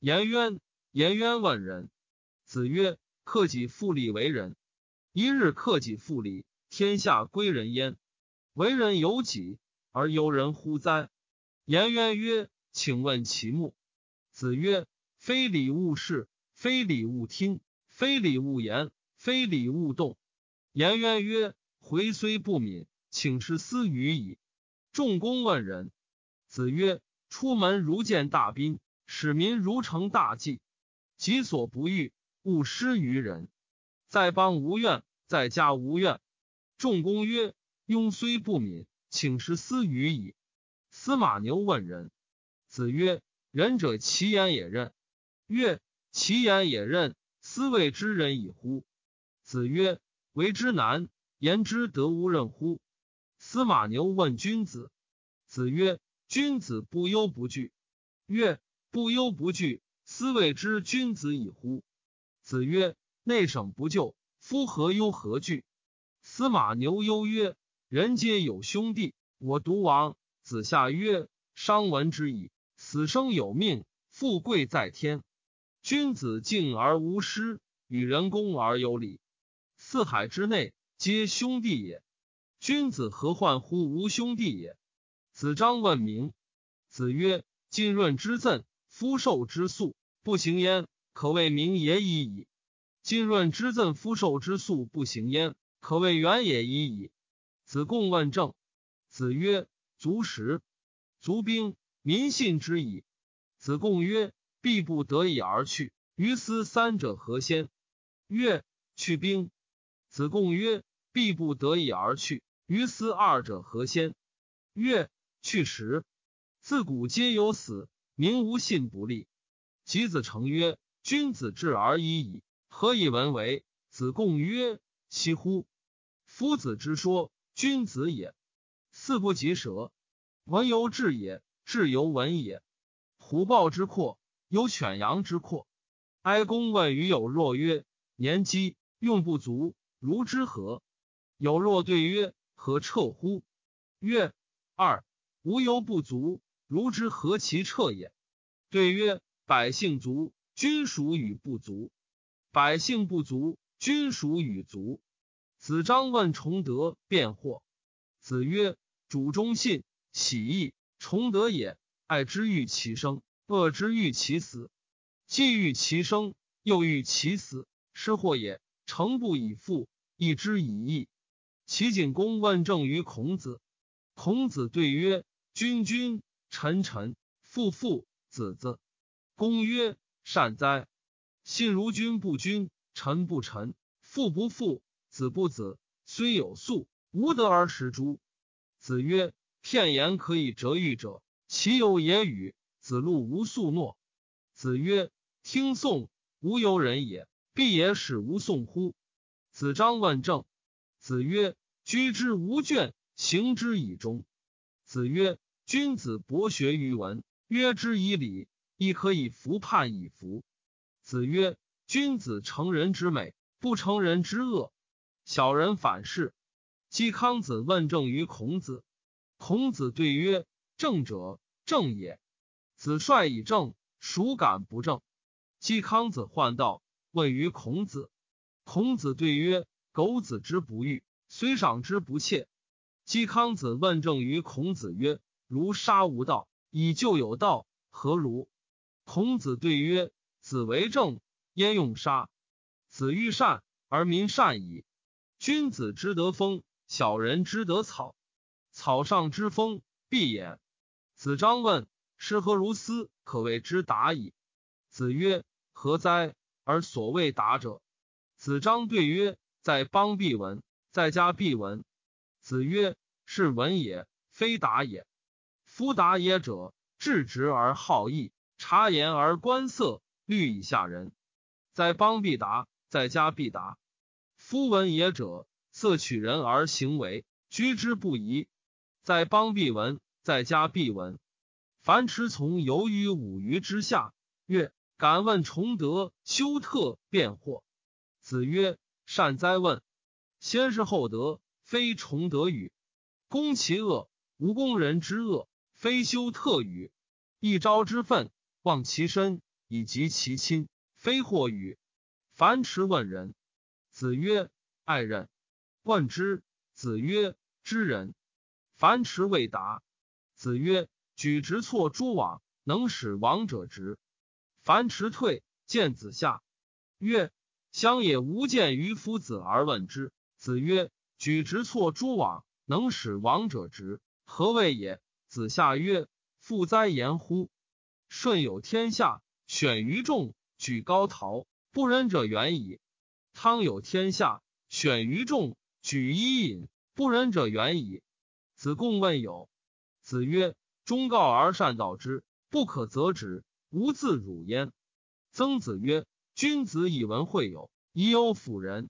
颜渊，颜渊问仁。子曰：克己复礼为仁。一日克己复礼，天下归仁焉。为人有己，而由人乎哉？颜渊曰：请问其目。子曰：非礼勿视，非礼勿听，非礼勿言，非礼勿动。颜渊曰：回虽不敏，请师思语矣。仲公问仁。子曰：出门如见大宾，使民如承大祭。己所不欲，勿施于人。在邦无怨，在家无怨。仲公曰：庸虽不敏，请师思语矣。司马牛问仁。子曰：仁者，其言也任。曰：其言也任，斯谓之仁矣乎？子曰：为之难，言之得无任乎？司马牛问君子。子曰。君子不忧不惧。曰：不忧不惧，斯谓之君子矣乎？子曰：内省不救，夫何忧何惧？司马牛忧曰：人皆有兄弟，我独亡。子夏曰：商闻之矣。死生有命，富贵在天。君子敬而无失，与人恭而有礼。四海之内，皆兄弟也。君子何患乎无兄弟也？子张问名。子曰：“浸润之赠，夫受之粟，不行焉，可谓名也已矣。今润之赠，夫受之粟，不行焉，可谓远也已矣。”子贡问政。子曰：“足食，足兵，民信之矣。”子贡曰：“必不得已而去，于斯三者何先？”曰：“去兵。”子贡曰：“必不得已而去，于斯二者何先？”曰。去时，自古皆有死，民无信不立。及子成曰：“君子至而已矣，何以文为？”子贡曰：“其乎！夫子之说，君子也。四不及舌，文由智也，智由文也。虎豹之阔，有犬羊之阔。哀公问于有若曰：‘年饥，用不足，如之何？’有若对曰：‘何彻乎？’曰：‘二。’无忧不足，如之何其彻也？对曰：百姓足，君属与不足；百姓不足，君属与足。子张问崇德辩惑。子曰：主忠信，喜义，崇德也。爱之欲其生，恶之欲其死。既欲其生，又欲其死，是祸也。诚不以富，义之以义。齐景公问政于孔子。孔子对曰：“君君，臣臣，父父，子子。”公曰：“善哉！信如君不君，臣不臣，父不父，子不子。虽有粟，无得而食诸？”子曰：“片言可以折喻者，其有也与？”子路无粟诺。子曰：“听讼，无由人也，必也使无讼乎？”子张问政。子曰：“居之无倦。”行之以忠。子曰：君子博学于文，约之以礼，亦可以服判以服。子曰：君子成人之美，不成人之恶。小人反是。季康子问政于孔子。孔子对曰：正者，正也。子帅以正，孰敢不正？季康子患道，问于孔子。孔子对曰：苟子之不欲，虽赏之不窃。季康子问政于孔子曰：“如杀无道，以就有道，何如？”孔子对曰：“子为政，焉用杀？子欲善而民善矣。君子之德风，小人之德草。草上之风，必偃。”子张问：“师何如斯？可谓之达矣。”子曰：“何哉？而所谓达者？”子张对曰：“在邦必闻，在家必闻。”子曰：“是闻也，非达也。夫达也者，质直而好义，察言而观色，虑以下人。在邦必达，在家必达。夫文也者，色取人而行为，居之不疑。在邦必闻，在家必闻。凡持从游于五鱼之下。曰：敢问崇德，修特辩惑。子曰：善哉问！先是后德。非崇德语，攻其恶；无攻人之恶，非修特语。一朝之愤，忘其身，以及其亲，非祸与。樊迟问仁。子曰：爱人。问之。子曰：知人。樊迟未答。子曰：举直错诸枉，能使亡者直。樊迟退，见子夏，曰：乡也无见于夫子而问之。子曰：举直错诸枉，能使亡者直，何谓也？子夏曰：父哉言乎！舜有天下，选于众，举高陶，不仁者远矣。汤有天下，选于众，举伊尹，不仁者远矣。子贡问有。子曰：忠告而善道之，不可则止，无自辱焉。曾子曰：君子以文会友，以有辅仁。